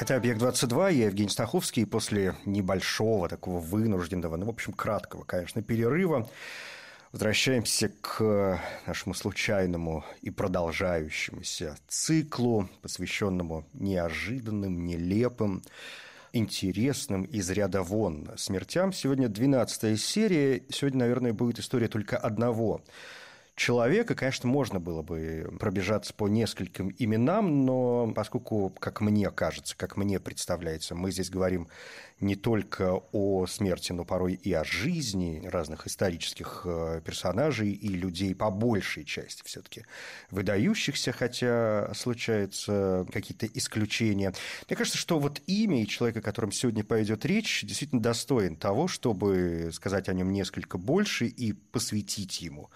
Это «Объект-22», я Евгений Стаховский. И после небольшого, такого вынужденного, ну, в общем, краткого, конечно, перерыва возвращаемся к нашему случайному и продолжающемуся циклу, посвященному неожиданным, нелепым, интересным из ряда вон смертям. Сегодня 12 серия. Сегодня, наверное, будет история только одного человека, конечно, можно было бы пробежаться по нескольким именам, но поскольку, как мне кажется, как мне представляется, мы здесь говорим не только о смерти, но порой и о жизни разных исторических э, персонажей и людей по большей части все-таки выдающихся, хотя случаются какие-то исключения. Мне кажется, что вот имя и человек, о котором сегодня пойдет речь, действительно достоин того, чтобы сказать о нем несколько больше и посвятить ему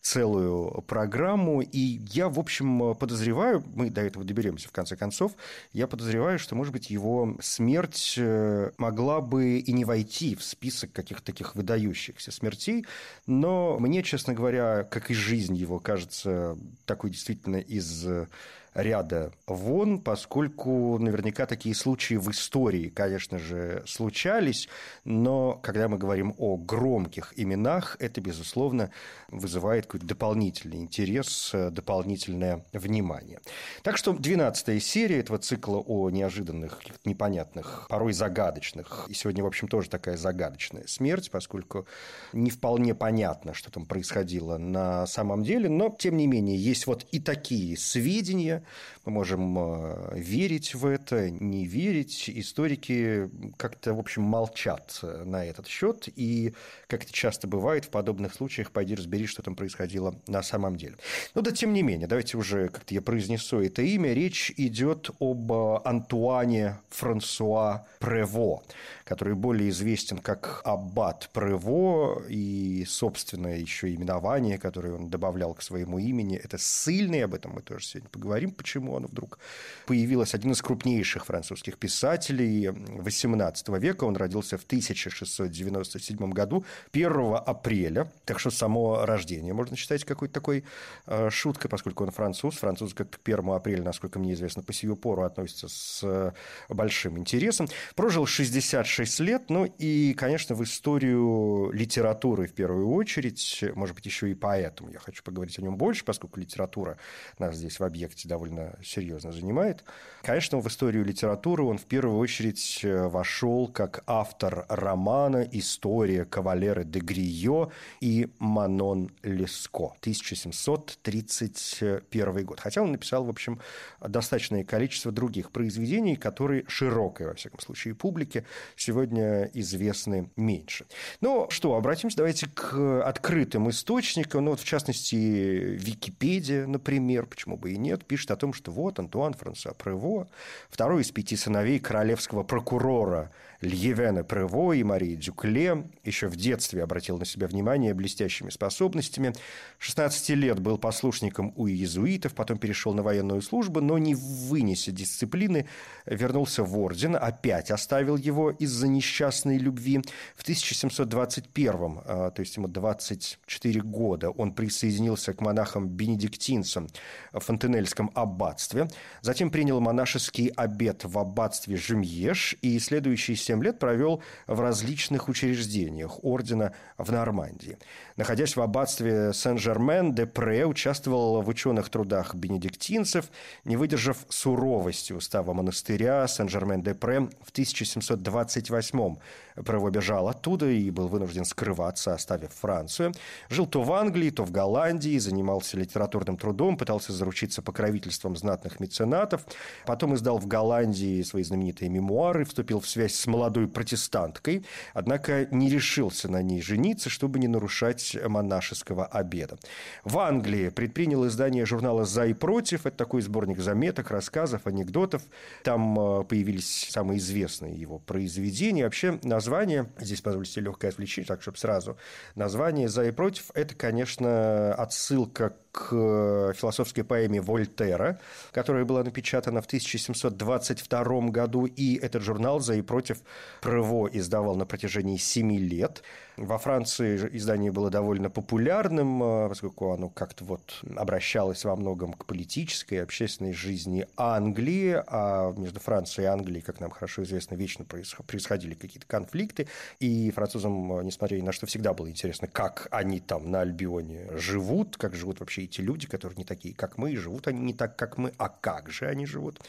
целую программу. И я, в общем, подозреваю, мы до этого доберемся в конце концов, я подозреваю, что, может быть, его смерть э, могла бы и не войти в список каких-то таких выдающихся смертей, но мне, честно говоря, как и жизнь его кажется такой действительно из ряда вон, поскольку наверняка такие случаи в истории, конечно же, случались, но когда мы говорим о громких именах, это, безусловно, вызывает какой-то дополнительный интерес, дополнительное внимание. Так что 12 серия этого цикла о неожиданных, непонятных, порой загадочных, и сегодня, в общем, тоже такая загадочная смерть, поскольку не вполне понятно, что там происходило на самом деле, но, тем не менее, есть вот и такие сведения, мы можем э, верить в это, не верить. Историки как-то, в общем, молчат на этот счет. И, как это часто бывает, в подобных случаях пойди разбери, что там происходило на самом деле. Но да, тем не менее, давайте уже как-то я произнесу это имя. Речь идет об Антуане Франсуа Прево, который более известен как Аббат Прево, и, собственно, еще именование, которое он добавлял к своему имени, это ссыльный, об этом мы тоже сегодня поговорим, почему он вдруг появилось. Один из крупнейших французских писателей XVIII века. Он родился в 1697 году, 1 апреля. Так что само рождение можно считать какой-то такой э, шуткой, поскольку он француз. Французы как к 1 апреля, насколько мне известно, по сию пору относятся с э, большим интересом. Прожил 66 лет, ну и, конечно, в историю литературы в первую очередь, может быть, еще и поэтому я хочу поговорить о нем больше, поскольку литература нас здесь в объекте довольно довольно серьезно занимает. Конечно, в историю литературы он в первую очередь э, вошел как автор романа «История кавалера де Грио» и «Манон Леско» 1731 год. Хотя он написал, в общем, достаточное количество других произведений, которые широкой, во всяком случае, публике сегодня известны меньше. Ну что, обратимся давайте к открытым источникам. Ну вот, в частности, Википедия, например, почему бы и нет, пишет о том, что вот Антуан Франсуа Прево, второй из пяти сыновей королевского прокурора Льевена Прево и Марии Дюкле. Еще в детстве обратил на себя внимание блестящими способностями. 16 лет был послушником у иезуитов, потом перешел на военную службу, но не вынеся дисциплины, вернулся в орден, опять оставил его из-за несчастной любви. В 1721, а, то есть ему 24 года, он присоединился к монахам-бенедиктинцам в Фонтенельском аббатстве, затем принял монашеский обет в аббатстве Жемьеш и следующий 7 лет провел в различных учреждениях ордена в Нормандии. Находясь в аббатстве Сен-Жермен-де-Пре, участвовал в ученых трудах бенедиктинцев, не выдержав суровости устава монастыря Сен-Жермен-де-Пре в 1728 Прево бежал оттуда и был вынужден скрываться, оставив Францию. Жил то в Англии, то в Голландии, занимался литературным трудом, пытался заручиться покровительством знатных меценатов. Потом издал в Голландии свои знаменитые мемуары, вступил в связь с молодой протестанткой, однако не решился на ней жениться, чтобы не нарушать монашеского обеда. В Англии предпринял издание журнала «За и против». Это такой сборник заметок, рассказов, анекдотов. Там э, появились самые известные его произведения. Вообще название, здесь позвольте легкое отвлечение, так, чтобы сразу. Название «За и против» – это, конечно, отсылка к э, философской поэме Вольтера, которая была напечатана в 1722 году, и этот журнал «За и против» Прево издавал на протяжении семи лет. Во Франции издание было довольно популярным, э, поскольку оно как-то вот обращалось во многом к политической и общественной жизни Англии, а между Францией и Англией, как нам хорошо известно, вечно происходили какие-то конфликты, и французам, э, несмотря ни на что, всегда было интересно, как они там на Альбионе живут, как живут вообще эти люди, которые не такие, как мы, и живут они не так, как мы, а как же они живут.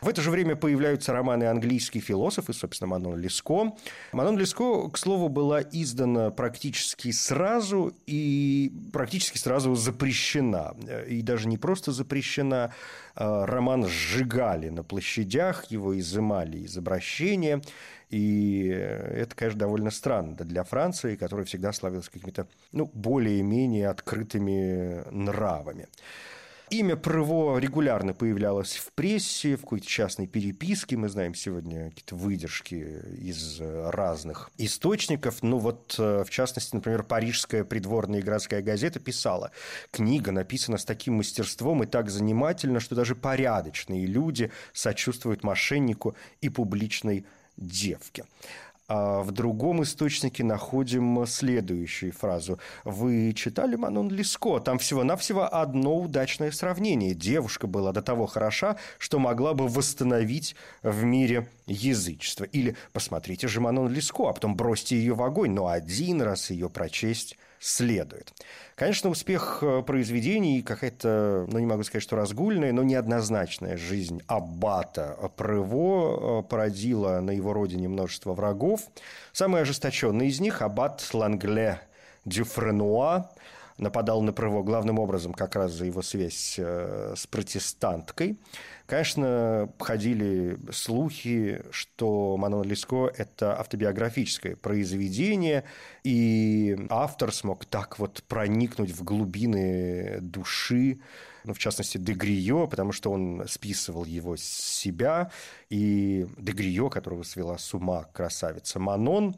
В это же время появляются романы английских философов, и, собственно, Манон Леско. Манон Леско, к слову, была издана практически сразу и практически сразу запрещена. И даже не просто запрещена, а роман сжигали на площадях, его изымали из обращения. И это, конечно, довольно странно для Франции, которая всегда славилась какими-то ну, более-менее открытыми нравами. Имя Прыво регулярно появлялось в прессе, в какой-то частной переписке. Мы знаем сегодня какие-то выдержки из разных источников. Ну вот, э, в частности, например, парижская придворная и городская газета писала, книга написана с таким мастерством и так занимательно, что даже порядочные люди сочувствуют мошеннику и публичной девке. А в другом источнике находим следующую фразу. Вы читали Манон Леско? Там всего-навсего одно удачное сравнение. Девушка была до того хороша, что могла бы восстановить в мире язычество. Или посмотрите же Манон Леско, а потом бросьте ее в огонь, но один раз ее прочесть следует. Конечно, успех э, произвений, какая-то, ну не могу сказать, что разгульная, но неоднозначная жизнь аббата Прево э, породила на его родине множество врагов. Самый ожесточенный из них – аббат Лангле Дюфренуа, нападал на Прево главным образом как раз за его связь э, с протестанткой – Конечно, ходили слухи, что Манон Леско – это автобиографическое произведение, и автор смог так вот проникнуть в глубины души, ну, в частности, Дегрио, потому что он списывал его с себя, и Дегрио, которого свела с ума красавица Манон,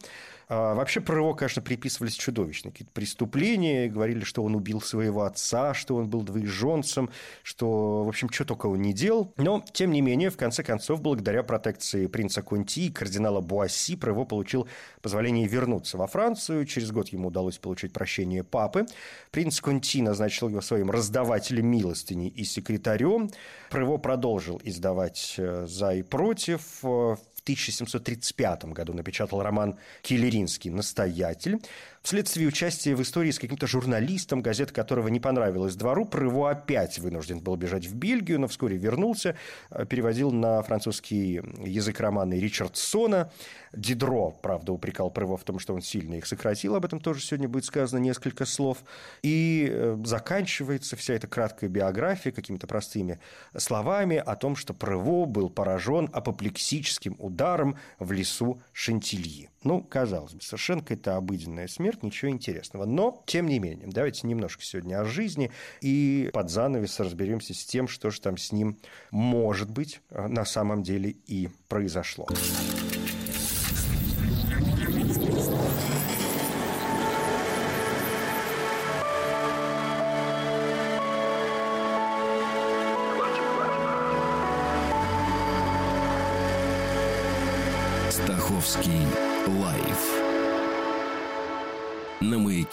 а, вообще про его, конечно, приписывались чудовищные какие-то преступления, говорили, что он убил своего отца, что он был двоеженцем, что, в общем, что только он не делал. Но, тем не менее, в конце концов, благодаря протекции принца Конти и кардинала Буасси, про его получил позволение вернуться во Францию. Через год ему удалось получить прощение папы. Принц Конти назначил его своим раздавателем милостыни и секретарем. Про его продолжил издавать э, «За и против». В 1735 году напечатал роман «Киллеринский настоятель». Вследствие участия в истории с каким-то журналистом, газета которого не понравилась двору, Прыво опять вынужден был бежать в Бельгию, но вскоре вернулся, э, переводил на французский язык романы Ричардсона. Дидро, правда, упрекал Прыво в том, что он сильно их сократил, об этом тоже сегодня будет сказано несколько слов. И э, заканчивается вся эта краткая биография какими-то простыми словами о том, что Прыво был поражен апоплексическим ударом в лесу Шантильи. Ну, казалось бы, совершенно какая-то обыденная смерть, ничего интересного. Но, тем не менее, давайте немножко сегодня о жизни и под занавес разберемся с тем, что же там с ним, может быть, на самом деле и произошло. Стаховский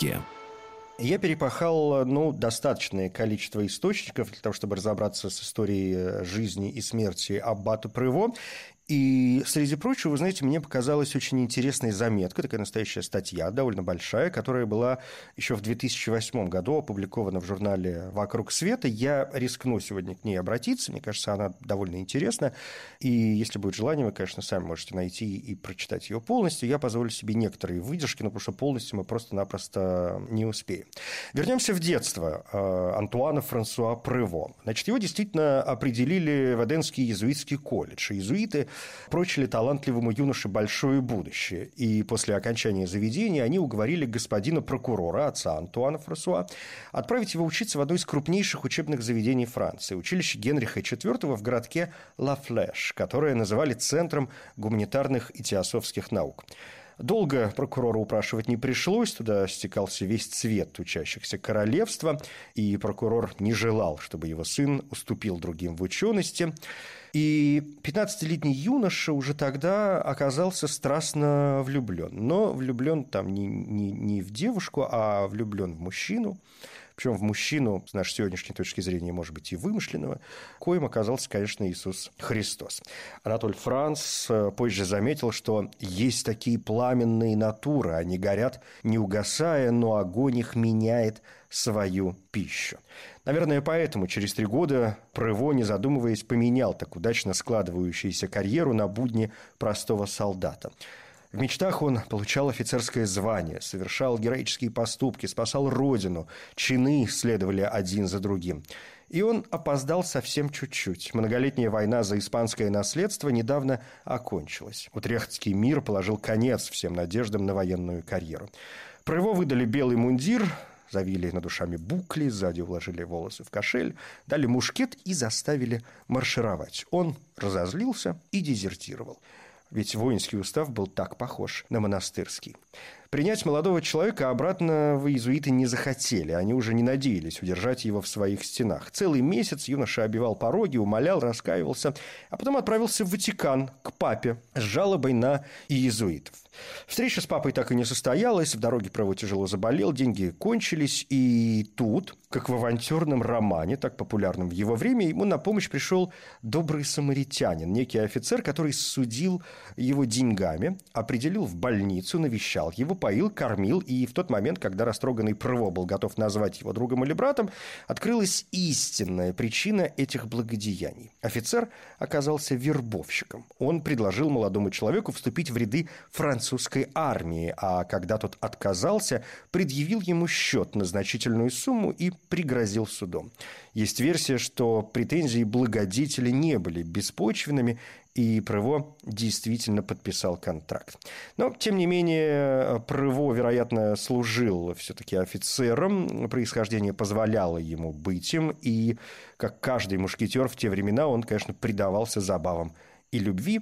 маяке. Я перепахал ну, достаточное количество источников для того, чтобы разобраться с историей жизни и смерти Аббата Прево. И, среди прочего, вы знаете, мне показалась очень интересная заметка, такая настоящая статья, довольно большая, которая была еще в 2008 году опубликована в журнале «Вокруг света». Я рискну сегодня к ней обратиться, мне кажется, она довольно интересна. И если будет желание, вы, конечно, сами можете найти и прочитать ее полностью. Я позволю себе некоторые выдержки, но потому что полностью мы просто-напросто не успеем. Вернемся в детство э, Антуана Франсуа Прево. Значит, его действительно определили в Эденский иезуитский колледж. Иезуиты прочили талантливому юноше большое будущее. И после окончания заведения они уговорили господина прокурора, отца Антуана Франсуа, отправить его учиться в одно из крупнейших учебных заведений Франции, училище Генриха IV в городке Ла Флеш, которое называли центром гуманитарных и теософских наук. Долго прокурора упрашивать не пришлось, туда стекался весь цвет учащихся королевства, и прокурор не желал, чтобы его сын уступил другим в учености. И 15-летний юноша уже тогда оказался страстно влюблен. Но влюблен там не, не, не в девушку, а влюблен в мужчину причем в мужчину, с нашей сегодняшней точки зрения, может быть, и вымышленного, коим оказался, конечно, Иисус Христос. Анатоль Франц э, позже заметил, что есть такие пламенные натуры, они горят не угасая, но огонь их меняет свою пищу. Наверное, поэтому через три года Прево, не задумываясь, поменял так удачно складывающуюся карьеру на будни простого солдата. В мечтах он получал офицерское звание, совершал героические поступки, спасал родину, чины следовали один за другим. И он опоздал совсем чуть-чуть. Многолетняя война за испанское наследство недавно окончилась. Утрехтский мир положил конец всем надеждам на военную карьеру. Про его выдали белый мундир, завили над душами букли, сзади уложили волосы в кошель, дали мушкет и заставили маршировать. Он разозлился и дезертировал ведь воинский устав был так похож на монастырский. Принять молодого человека обратно в иезуиты не захотели. Они уже не надеялись удержать его в своих стенах. Целый месяц юноша обивал пороги, умолял, раскаивался, а потом отправился в Ватикан к папе с жалобой на иезуитов. Встреча с папой так и не состоялась, в дороге право тяжело заболел, деньги кончились, и тут, как в авантюрном романе, так популярном в его время, ему на помощь пришел добрый самаритянин, некий офицер, который судил его деньгами, определил в больницу, навещал его, поил, кормил, и в тот момент, когда растроганный Прво был готов назвать его другом или братом, открылась истинная причина этих благодеяний. Офицер оказался вербовщиком. Он предложил молодому человеку вступить в ряды французских французской армии, а когда тот отказался, предъявил ему счет на значительную сумму и пригрозил судом. Есть версия, что претензии благодетеля не были беспочвенными, и Прево действительно подписал контракт. Но, тем не менее, Прево, вероятно, служил все-таки офицером, происхождение позволяло ему быть им, и, как каждый мушкетер в те времена, он, конечно, предавался забавам и любви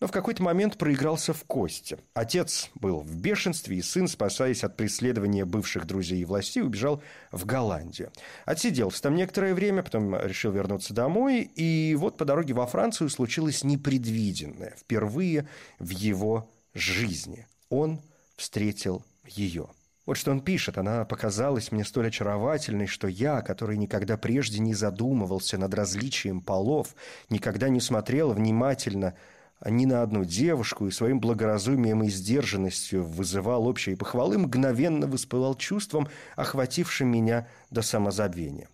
но в какой-то момент проигрался в кости. Отец был в бешенстве, и сын, спасаясь от преследования бывших друзей и властей, убежал в Голландию. Отсиделся там некоторое время, потом решил вернуться домой, и вот по дороге во Францию случилось непредвиденное, впервые в его жизни. Он встретил ее. Вот что он пишет. Она показалась мне столь очаровательной, что я, который никогда прежде не задумывался над различием полов, никогда не смотрел внимательно ни на одну девушку и своим благоразумием и сдержанностью вызывал общие похвалы, мгновенно воспылал чувством, охватившим меня до самозабвения.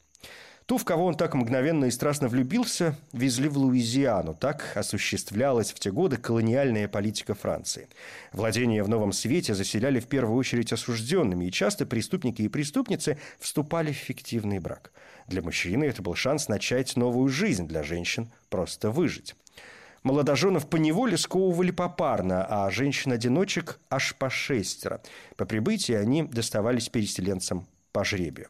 Ту, в кого он так мгновенно и страстно влюбился, везли в Луизиану. Так осуществлялась в те годы колониальная политика Франции. Владения в Новом Свете заселяли в первую очередь осужденными, и часто преступники и преступницы вступали в фиктивный брак. Для мужчины это был шанс начать новую жизнь, для женщин – просто выжить. Молодоженов по неволе сковывали попарно, а женщин-одиночек аж по шестеро. По прибытии они доставались переселенцам по жребию.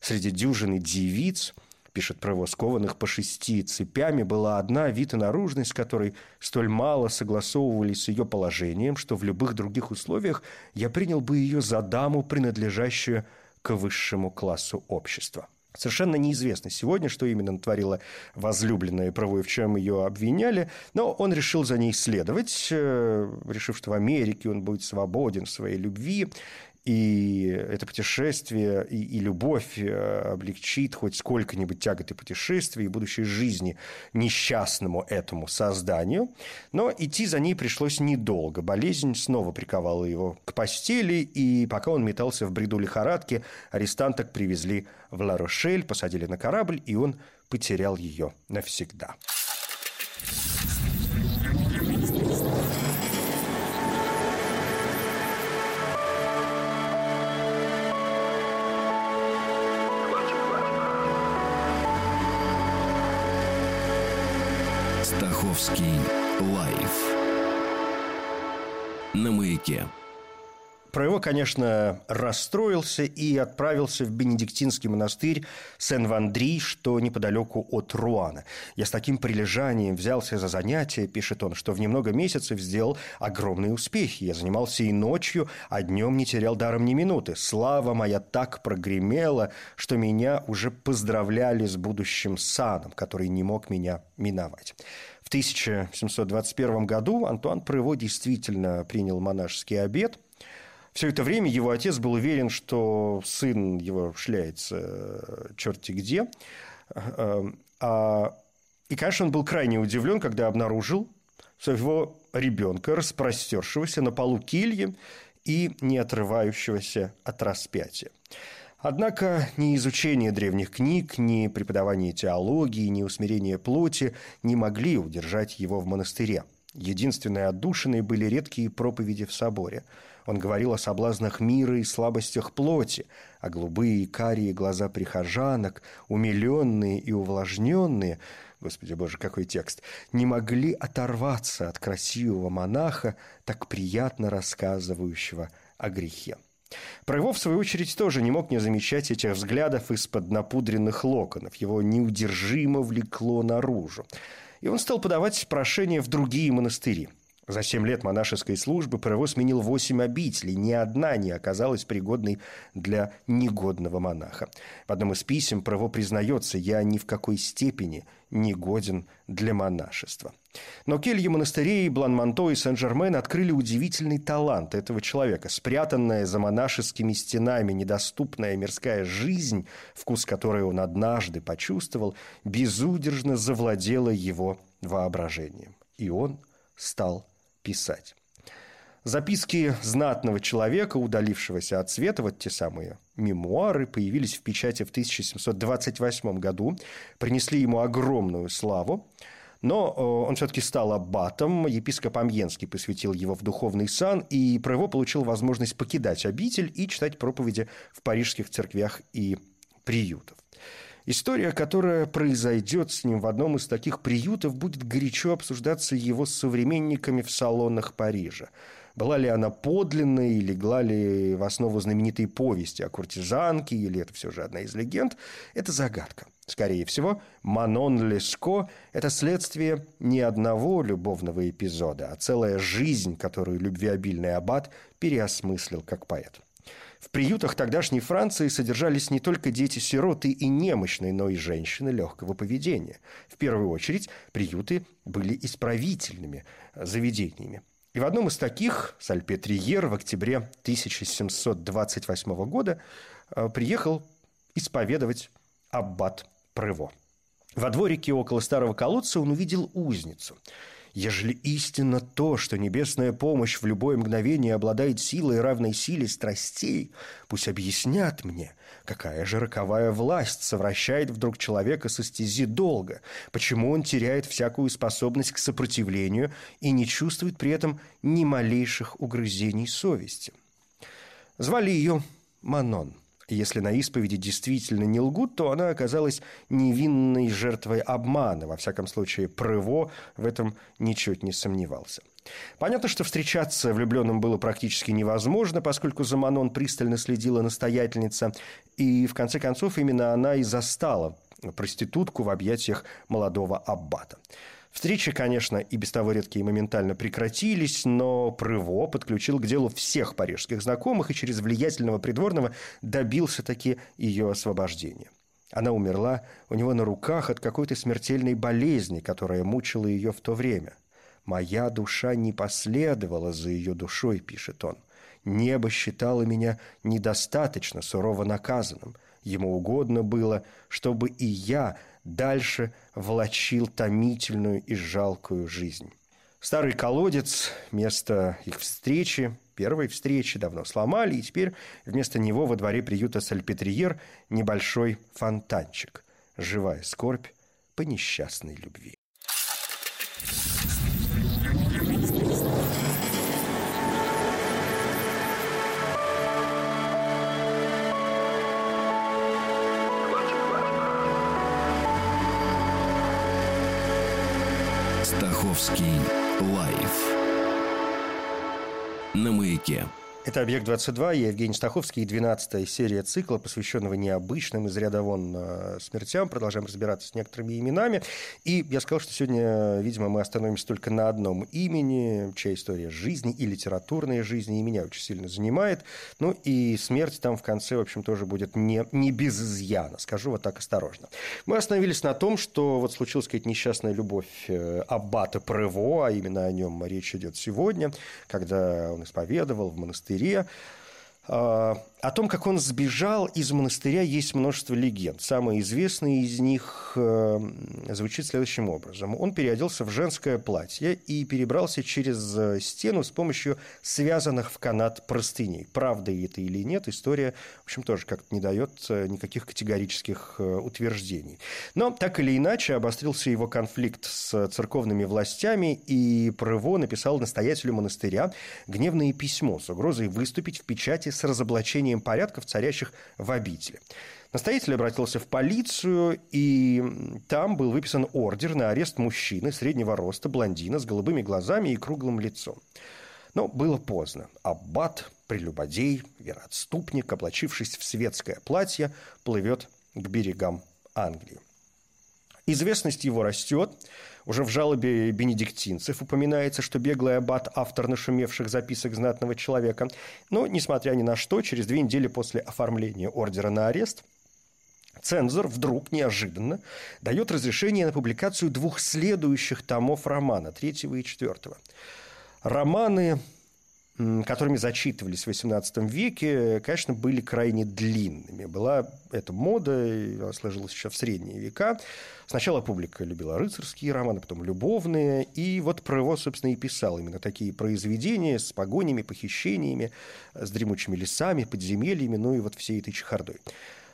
Среди дюжины девиц, пишет Прево, скованных по шести цепями, была одна вид и наружность, которой столь мало согласовывались с ее положением, что в любых других условиях я принял бы ее за даму, принадлежащую к высшему классу общества. Совершенно неизвестно сегодня, что именно натворила возлюбленная Право и в чем ее обвиняли, но он решил за ней следовать, э, решив, что в Америке он будет свободен в своей любви, и это путешествие и, и любовь э, облегчит хоть сколько-нибудь тяготы путешествия и будущей жизни несчастному этому созданию. Но идти за ней пришлось недолго. Болезнь снова приковала его к постели, и пока он метался в бреду лихорадки, арестанток привезли в Ла-Рошель, посадили на корабль, и он потерял ее навсегда. На маяке. Про его, конечно, расстроился и отправился в Бенедиктинский монастырь Сен-Вандри, что неподалеку от Руана. «Я с таким прилежанием взялся за занятия», – пишет он, «что в немного месяцев сделал огромные успехи. Я занимался и ночью, а днем не терял даром ни минуты. Слава моя так прогремела, что меня уже поздравляли с будущим саном, который не мог меня миновать». В 1721 году Антуан Прево действительно принял монашеский обет – все это время его отец был уверен, что сын его шляется э, черти где. Э, а, и, конечно, он был крайне удивлен, когда обнаружил своего ребенка, распростершегося на полу кельи и не отрывающегося от распятия. Однако ни изучение древних книг, ни преподавание теологии, ни усмирение плоти не могли удержать его в монастыре. Единственной отдушиной были редкие проповеди в соборе – он говорил о соблазнах мира и слабостях плоти, а голубые и карие глаза прихожанок, умиленные и увлажненные, Господи Боже, какой текст, не могли оторваться от красивого монаха, так приятно рассказывающего о грехе. Проевов, в свою очередь, тоже не мог не замечать этих взглядов из-под напудренных локонов. Его неудержимо влекло наружу. И он стал подавать прошения в другие монастыри. За семь лет монашеской службы Перево сменил восемь обителей. Ни одна не оказалась пригодной для негодного монаха. В одном из писем Перево признается «Я ни в какой степени не годен для монашества». Но кельи монастырей Блан-Манто и Сен-Жермен открыли удивительный талант этого человека. Спрятанная за монашескими стенами недоступная мирская жизнь, вкус которой он однажды почувствовал, безудержно завладела его воображением. И он стал писать. Записки знатного человека, удалившегося от света, вот те самые мемуары, появились в печати в 1728 году, принесли ему огромную славу. Но э, он все-таки стал аббатом, епископ Амьенский посвятил его в духовный сан, и про его получил возможность покидать обитель и читать проповеди в парижских церквях и приютах. История, которая произойдет с ним в одном из таких приютов, будет горячо обсуждаться его современниками в салонах Парижа. Была ли она подлинной, и легла ли в основу знаменитой повести о куртизанке, или это все же одна из легенд, это загадка. Скорее всего, Манон Леско – это следствие не одного любовного эпизода, а целая жизнь, которую любвеобильный аббат переосмыслил как поэт. В приютах тогдашней Франции содержались не только дети-сироты и немощные, но и женщины легкого поведения. В первую очередь, приюты были исправительными заведениями. И в одном из таких, Сальпетриер, в октябре 1728 года э, приехал исповедовать аббат Прево. Во дворике около старого колодца он увидел узницу – Ежели истинно то, что небесная помощь в любое мгновение обладает силой, равной силе страстей, пусть объяснят мне, какая же роковая власть совращает вдруг человека со стези долга, почему он теряет всякую способность к сопротивлению и не чувствует при этом ни малейших угрызений совести. Звали ее Манон – если на исповеди действительно не лгут, то она оказалась невинной жертвой обмана. Во всяком случае, Прыво в этом ничуть не сомневался. Понятно, что встречаться влюбленным было практически невозможно, поскольку за Манон пристально следила настоятельница, и в конце концов именно она и застала проститутку в объятиях молодого аббата. Встречи, конечно, и без того редкие моментально прекратились, но Прыво подключил к делу всех парижских знакомых и через влиятельного придворного добился таки ее освобождения. Она умерла у него на руках от какой-то смертельной болезни, которая мучила ее в то время. «Моя душа не последовала за ее душой», — пишет он. Небо считало меня недостаточно сурово наказанным. Ему угодно было, чтобы и я дальше влачил томительную и жалкую жизнь. Старый колодец, место их встречи, первой встречи, давно сломали, и теперь вместо него во дворе приюта Сальпетриер небольшой фонтанчик. Живая скорбь по несчастной любви. На маяке. Это «Объект-22», я Евгений Стаховский, 12-я серия цикла, посвященного необычным из ряда вон э, смертям. Продолжаем разбираться с некоторыми именами. И я сказал, что сегодня, видимо, мы остановимся только на одном имени, чья история жизни и литературная жизни и меня очень сильно занимает. Ну и смерть там в конце, в общем, тоже будет не, не без изъяна, скажу вот так осторожно. Мы остановились на том, что вот случилась какая-то несчастная любовь э, Аббата Прево, а именно о нем речь идет сегодня, когда он исповедовал в монастыре монастыре. А, о том, как он сбежал из монастыря, есть множество легенд. Самая известная из них э, звучит следующим образом. Он переоделся в женское платье и перебрался через э, стену с помощью связанных в канат простыней. Правда это или нет, история, в общем, тоже как-то не дает э, никаких категорических утверждений. Но так или иначе обострился его конфликт с церковными властями, и Прыво написал настоятелю монастыря гневное письмо с угрозой выступить в печати с разоблачением нарушением порядков, царящих в обители. Настоятель обратился в полицию, и там был выписан ордер на арест мужчины среднего роста, блондина, с голубыми глазами и круглым лицом. Но было поздно. Аббат, прелюбодей, вероотступник, облачившись в светское платье, плывет к берегам Англии. Известность его растет. Уже в жалобе бенедиктинцев упоминается, что беглый аббат – автор нашумевших записок знатного человека. Но, несмотря ни на что, через две недели после оформления ордера на арест Цензор вдруг, неожиданно, дает разрешение на публикацию двух следующих томов романа, третьего и четвертого. Романы которыми зачитывались в XVIII веке, конечно, были крайне длинными. Была эта мода, сложилась еще в средние века. Сначала публика любила рыцарские романы, потом любовные. И вот про его, собственно, и писал именно такие произведения с погонями, похищениями, с дремучими лесами, подземельями, ну и вот всей этой чехардой.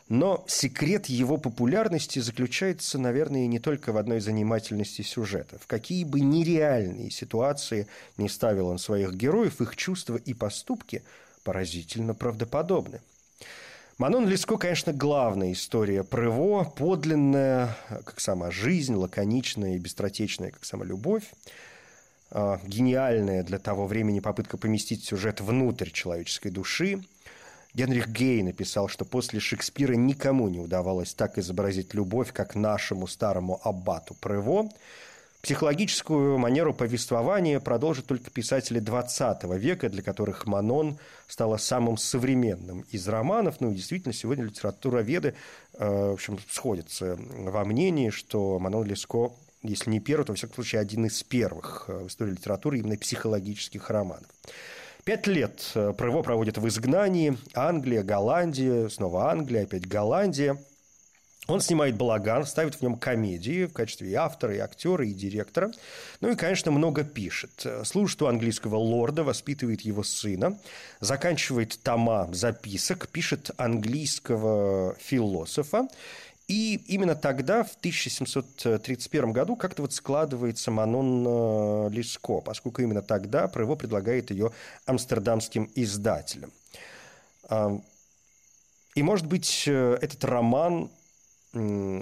Но секрет его популярности заключается, наверное, не только в одной занимательности сюжета. В какие бы нереальные ситуации не ставил он своих героев, их чувства и поступки поразительно правдоподобны. Манон Леско, конечно, главная история Прыво, подлинная, как сама жизнь, лаконичная и быстротечная, как сама любовь а, гениальная для того времени попытка поместить сюжет внутрь человеческой души, Генрих Гей написал, что после Шекспира никому не удавалось так изобразить любовь, как нашему старому аббату Прево. Психологическую манеру повествования продолжат только писатели XX века, для которых Манон стала самым современным из романов. Ну и действительно, сегодня литературоведы э, в общем, сходятся во мнении, что Манон Леско если не первый, то, во всяком случае, один из первых э, в истории литературы именно психологических романов. Пять лет э, Прево проводит в изгнании. Англия, Голландия, снова Англия, опять Голландия. Он снимает «Балаган», ставит в нем комедии в качестве и автора, и актера, и директора. Ну и, конечно, много пишет. Служит у английского лорда, воспитывает его сына, заканчивает тома записок, пишет английского философа и именно тогда, в 1731 году, как-то вот складывается Манон э, Леско, поскольку именно тогда Прево предлагает ее амстердамским издателям. И, может быть, э, этот роман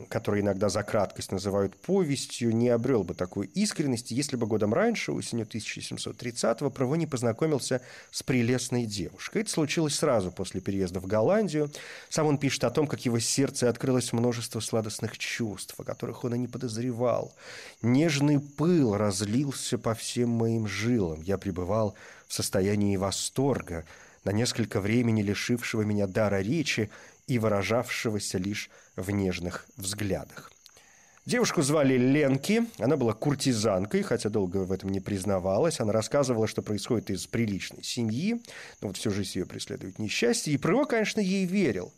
который иногда за краткость называют повестью, не обрел бы такой искренности, если бы годом раньше, осенью 1730-го, Право не познакомился с прелестной девушкой. Это случилось сразу после переезда в Голландию. Сам он пишет о том, как его сердце открылось множество сладостных чувств, о которых он и не подозревал. Нежный пыл разлился по всем моим жилам. Я пребывал в состоянии восторга, на несколько времени лишившего меня дара речи и выражавшегося лишь в нежных взглядах. Девушку звали Ленки, она была куртизанкой, хотя долго в этом не признавалась. Она рассказывала, что происходит из приличной семьи, но вот всю жизнь ее преследует несчастье. И Прыво, конечно, ей верил.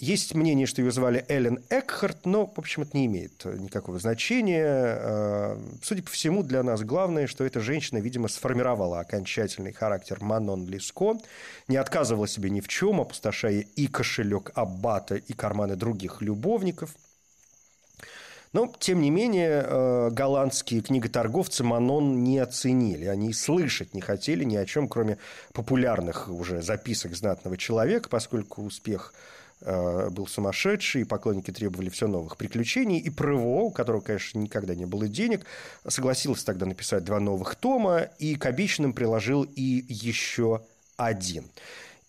Есть мнение, что ее звали Эллен Экхарт, но, в общем, это не имеет никакого значения. А, судя по всему, для нас главное, что эта женщина, видимо, сформировала окончательный характер Манон Лиско, не отказывала себе ни в чем, опустошая и кошелек Аббата, и карманы других любовников – но, тем не менее, э, голландские книготорговцы Манон не оценили. Они слышать не хотели ни о чем, кроме популярных уже записок знатного человека, поскольку успех Э, был сумасшедший, поклонники требовали все новых приключений, и Прыво, у которого, конечно, никогда не было денег, согласился тогда написать два новых тома, и к обещанным приложил и еще один.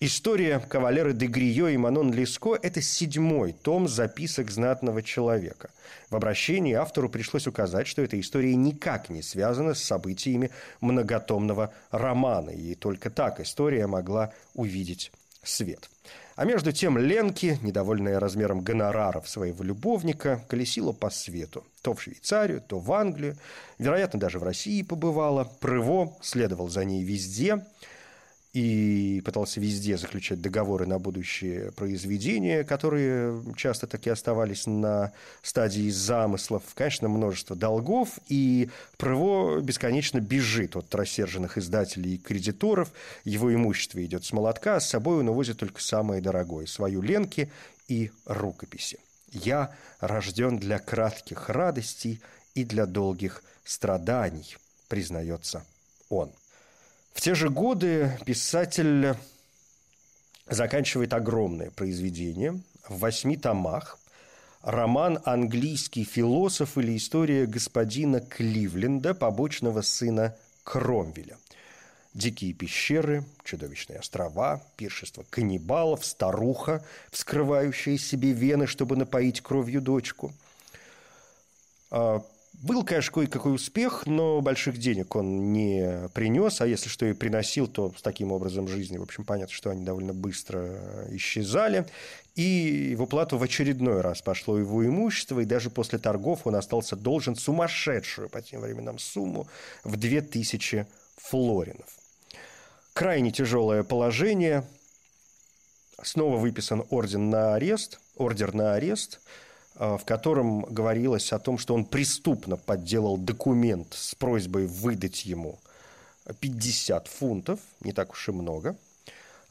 История кавалера де Грио и Манон Леско – это седьмой том записок знатного человека. В обращении автору пришлось указать, что эта история никак не связана с событиями многотомного романа, и только так история могла увидеть свет. А между тем Ленки, недовольная размером гонораров своего любовника, колесила по свету. То в Швейцарию, то в Англию. Вероятно, даже в России побывала. Прыво следовал за ней везде – и пытался везде заключать договоры на будущее произведения, которые часто таки оставались на стадии замыслов. Конечно, множество долгов, и Прыво бесконечно бежит от рассерженных издателей и кредиторов. Его имущество идет с молотка, а с собой он увозит только самое дорогое – свою ленки и рукописи. «Я рожден для кратких радостей и для долгих страданий», признается он. В те же годы писатель заканчивает огромное произведение в восьми томах. Роман «Английский философ» или история господина Кливленда, побочного сына Кромвеля. Дикие пещеры, чудовищные острова, пиршество каннибалов, старуха, вскрывающая себе вены, чтобы напоить кровью дочку. Был, конечно, кое-какой успех, но больших денег он не принес, а если что и приносил, то с таким образом жизни, в общем, понятно, что они довольно быстро исчезали. И в уплату в очередной раз пошло его имущество, и даже после торгов он остался должен сумасшедшую по тем временам сумму в 2000 флоринов. Крайне тяжелое положение. Снова выписан орден на арест, ордер на арест – в котором говорилось о том, что он преступно подделал документ с просьбой выдать ему 50 фунтов, не так уж и много.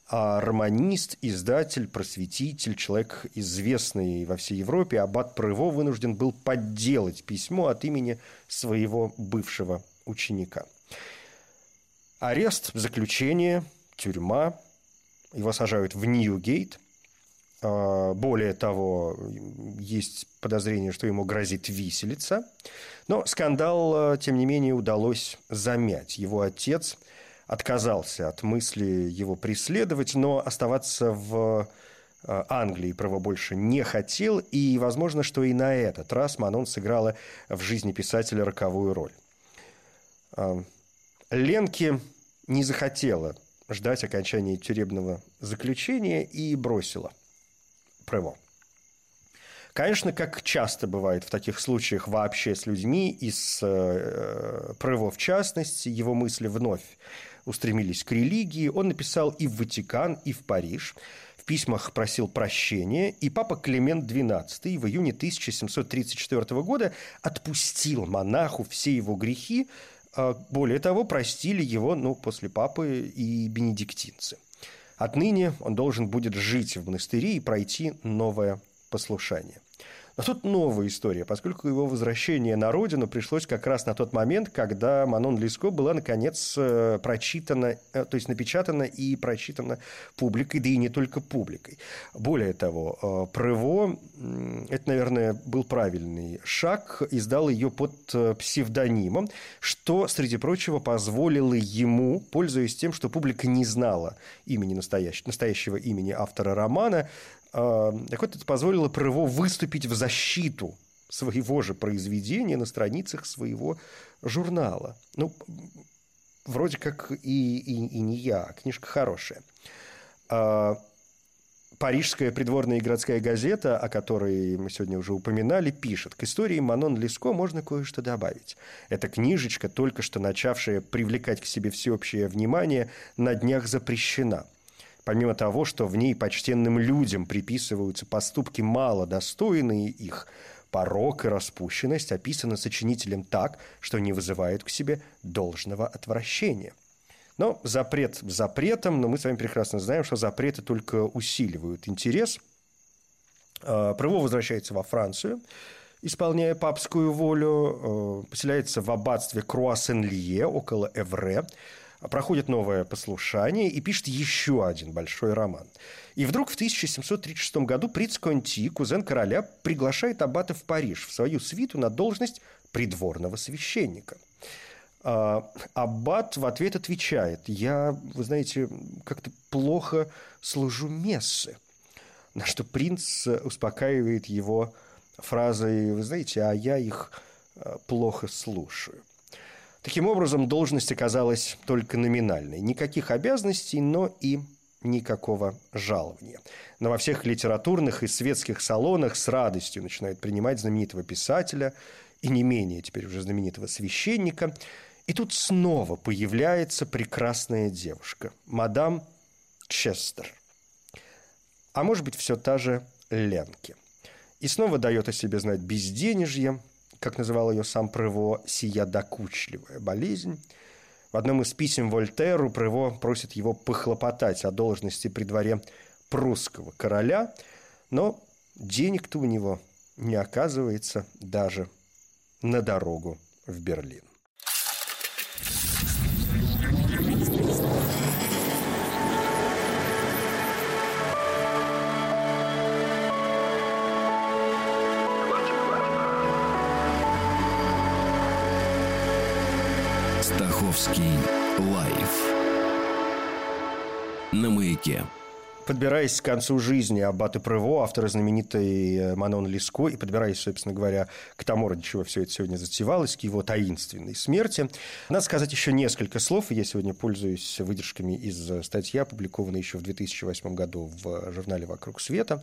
А романист, издатель, просветитель, человек известный во всей Европе, Аббат Прыво вынужден был подделать письмо от имени своего бывшего ученика. Арест, заключение, тюрьма. Его сажают в Ньюгейт – более того, есть подозрение, что ему грозит виселица. Но скандал, а, тем не менее, удалось замять. Его отец отказался от мысли его преследовать, но оставаться в а, Англии право больше не хотел, и возможно, что и на этот раз Манон сыграла в жизни писателя роковую роль. Ленки не захотела ждать окончания тюремного заключения и бросила Прево. Конечно, как часто бывает в таких случаях вообще с людьми и с э, Прево в частности, его мысли вновь устремились к религии. Он написал и в Ватикан, и в Париж. В письмах просил прощения, и папа Климент XII в июне 1734 года отпустил монаху все его грехи. А более того, простили его ну, после папы и бенедиктинцы – Отныне он должен будет жить в монастыре и пройти новое послушание. Но тут новая история, поскольку его возвращение на родину пришлось как раз на тот момент, когда Манон Леско была, наконец, э, прочитана, э, то есть напечатана и прочитана публикой, да и не только публикой. Более того, э, Прево, это, наверное, был правильный шаг, издал ее под псевдонимом, что, среди прочего, позволило ему, пользуясь тем, что публика не знала имени настоящего, настоящего имени автора романа, так вот, это позволило Прыво выступить в защиту своего же произведения на страницах своего журнала. Ну, вроде как и, и, и не я, а книжка хорошая. А, Парижская придворная и городская газета, о которой мы сегодня уже упоминали, пишет, к истории Манон Леско можно кое-что добавить. Эта книжечка, только что начавшая привлекать к себе всеобщее внимание, на днях запрещена. Помимо того, что в ней почтенным людям приписываются поступки мало достойные их, порок и распущенность описаны сочинителем так, что не вызывают к себе должного отвращения. Но запрет запретом, но мы с вами прекрасно знаем, что запреты только усиливают интерес. А, Прыво возвращается во Францию, исполняя папскую волю, э, поселяется в аббатстве Круассен-Лие около Эвре, проходит новое послушание и пишет еще один большой роман. И вдруг в 1736 году принц Конти, кузен короля, приглашает аббата в Париж в свою свиту на должность придворного священника – а, Аббат в ответ отвечает, я, вы знаете, как-то плохо служу мессы. На что принц успокаивает его фразой, вы знаете, а я их а, плохо слушаю. Таким образом, должность оказалась только номинальной. Никаких обязанностей, но и никакого жалования. Но во всех литературных и светских салонах с радостью начинают принимать знаменитого писателя и не менее теперь уже знаменитого священника – и тут снова появляется прекрасная девушка, мадам Честер. А может быть, все та же Ленки. И снова дает о себе знать безденежье, как называл ее сам Прево, сия докучливая болезнь. В одном из писем Вольтеру Прево просит его похлопотать о должности при дворе прусского короля, но денег-то у него не оказывается даже на дорогу в Берлин. Стаховский лайф на маяке. Подбираясь к концу жизни Аббата Прево, автора знаменитой э, Манон Лиско, и подбираясь, собственно говоря, к тому, ради чего все это сегодня затевалось, к его таинственной смерти, надо сказать еще несколько слов. Я сегодня пользуюсь выдержками из статьи, опубликованной еще в 2008 году в журнале «Вокруг света».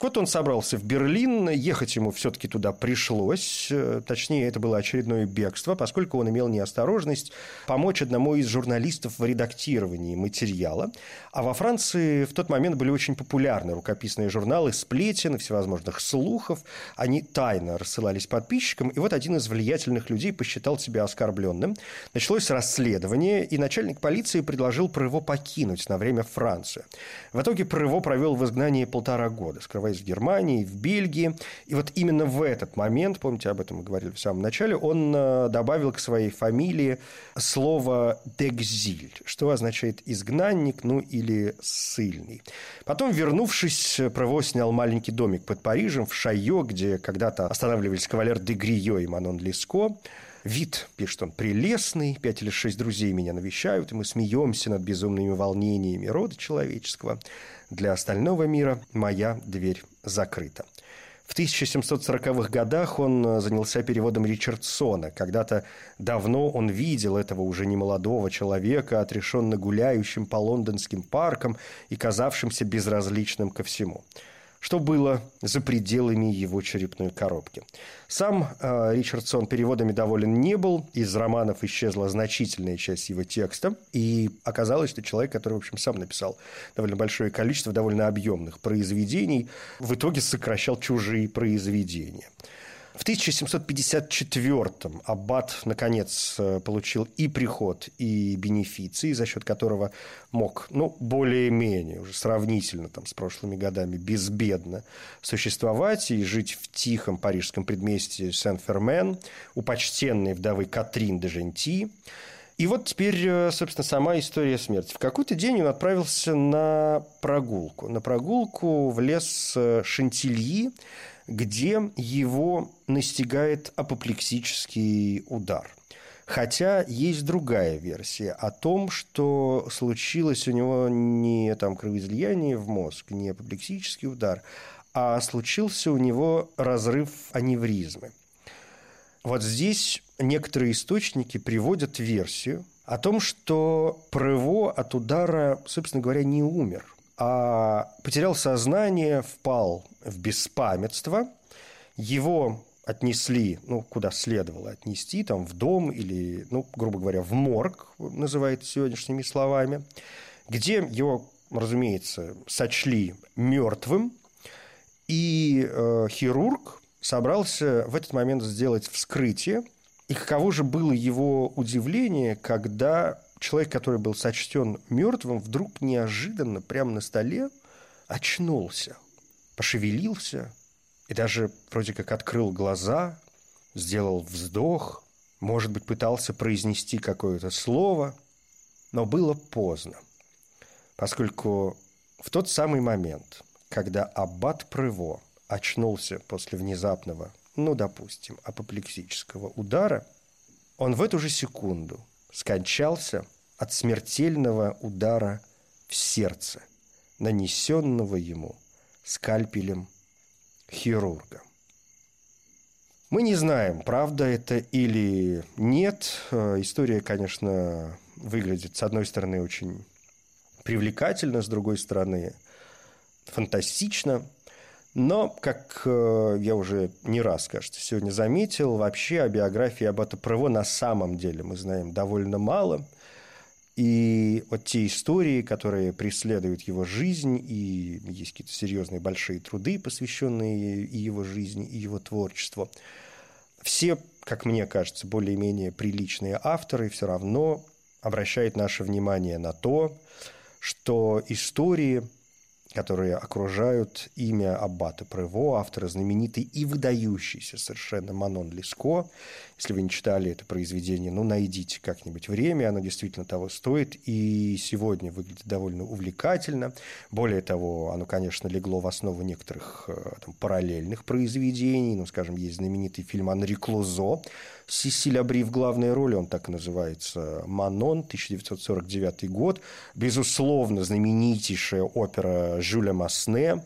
Вот он собрался в Берлин, ехать ему все-таки туда пришлось, э, точнее, это было очередное бегство, поскольку он имел неосторожность помочь одному из журналистов в редактировании материала, а во Франции в тот момент момент были очень популярны рукописные журналы сплетен, всевозможных слухов. Они тайно рассылались подписчикам, и вот один из влиятельных людей посчитал себя оскорбленным. Началось расследование, и начальник полиции предложил Прыво покинуть на время Францию. В итоге Прыво провел в изгнании полтора года, скрываясь в Германии, в Бельгии. И вот именно в этот момент, помните, об этом мы говорили в самом начале, он э, добавил к своей фамилии слово «декзиль», что означает «изгнанник», ну или «сыльный». Потом, вернувшись, Прево снял маленький домик под Парижем в Шайо, где когда-то останавливались кавалер де Грио и Манон Леско. Вид, пишет он, прелестный, пять или шесть друзей меня навещают, и мы смеемся над безумными волнениями рода человеческого. Для остального мира моя дверь закрыта. В 1740-х годах он э, занялся переводом Ричардсона. Когда-то давно он видел этого уже немолодого человека, отрешенно гуляющим по лондонским паркам и казавшимся безразличным ко всему что было за пределами его черепной коробки. Сам э, Ричардсон переводами доволен не был, из романов исчезла значительная часть его текста, и оказалось, что человек, который, в общем, сам написал довольно большое количество довольно объемных произведений, в итоге сокращал чужие произведения. В 1754-м Аббат, наконец, э, получил и приход, и бенефиции, за счет которого мог, ну, более-менее, уже сравнительно там, с прошлыми годами, безбедно существовать и жить в тихом парижском предместье Сен-Фермен у почтенной вдовы Катрин де Женти. И вот теперь, э, собственно, сама история смерти. В какой-то день он отправился на прогулку. На прогулку в лес э, Шантильи, где его настигает апоплексический удар. Хотя есть другая версия о том, что случилось у него не там кровоизлияние в мозг, не апоплексический удар, а случился у него разрыв аневризмы. Вот здесь некоторые источники приводят версию о том, что Прево от удара, собственно говоря, не умер – а потерял сознание, впал в беспамятство. Его отнесли, ну, куда следовало отнести, там, в дом или, ну, грубо говоря, в морг, называют сегодняшними словами, где его, разумеется, сочли мертвым, и э, хирург собрался в этот момент сделать вскрытие. И каково же было его удивление, когда человек, который был сочтен мертвым, вдруг неожиданно прямо на столе очнулся, пошевелился и даже вроде как открыл глаза, сделал вздох, может быть, пытался произнести какое-то слово, но было поздно, поскольку в тот самый момент, когда аббат Прыво очнулся после внезапного, ну, допустим, апоплексического удара, он в эту же секунду скончался от смертельного удара в сердце, нанесенного ему скальпелем хирурга. Мы не знаем, правда это или нет. Э, история, конечно, выглядит, с одной стороны, очень привлекательно, с другой стороны, фантастично. Но, как э, я уже не раз, кажется, сегодня заметил, вообще о биографии Аббата Прево на самом деле мы знаем довольно мало. И вот те истории, которые преследуют его жизнь, и есть какие-то серьезные большие труды, посвященные и его жизни, и его творчеству, все, как мне кажется, более-менее приличные авторы все равно обращают наше внимание на то, что истории – которые окружают имя Аббата Прево, автора знаменитой и выдающейся совершенно Манон Леско. Если вы не читали это произведение, ну, найдите как-нибудь время, оно действительно того стоит, и сегодня выглядит довольно увлекательно. Более того, оно, конечно, легло в основу некоторых э, там, параллельных произведений, ну, скажем, есть знаменитый фильм «Анри Клозо», Сисиль Абри в главной роли, он так называется, «Манон», 1949 год. Безусловно, знаменитейшая опера Жюля Масне,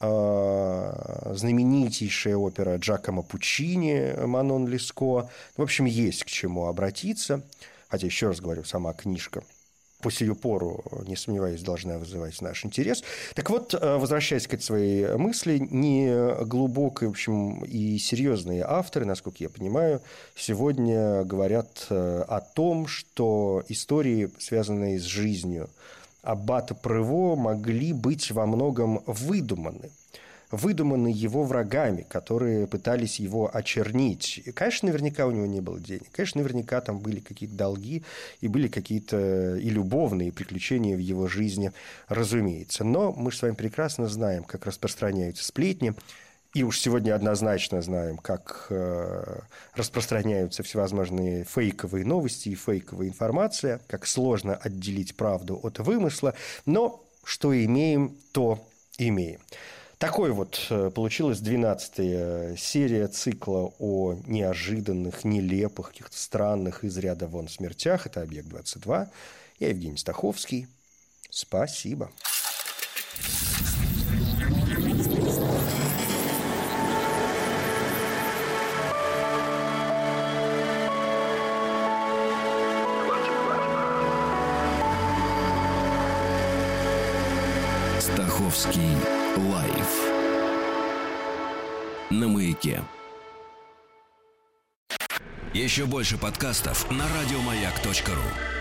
а, знаменитейшая опера Джакомо Пучини «Манон Леско». В общем, есть к чему обратиться. Хотя, еще раз говорю, сама книжка – по сию пору, не сомневаюсь, должна вызывать наш интерес. Так вот, э, возвращаясь к этой своей мысли, не глубокие, в общем, и серьезные авторы, насколько я понимаю, сегодня говорят э, о том, что истории, связанные с жизнью Аббата Прево, могли быть во многом выдуманы – выдуманы его врагами, которые пытались его очернить. И, конечно, наверняка у него не было денег. Конечно, наверняка там были какие-то долги и были какие-то и любовные приключения в его жизни, разумеется. Но мы с вами прекрасно знаем, как распространяются сплетни, и уж сегодня однозначно знаем, как э, распространяются всевозможные фейковые новости и фейковая информация, как сложно отделить правду от вымысла, но что имеем, то имеем. Такой вот э, получилась двенадцатая серия цикла о неожиданных, нелепых, каких-то странных из ряда вон смертях. Это «Объект-22». Я Евгений Стаховский. Спасибо. Стаховский на маяке. Еще больше подкастов на радиомаяк.ру.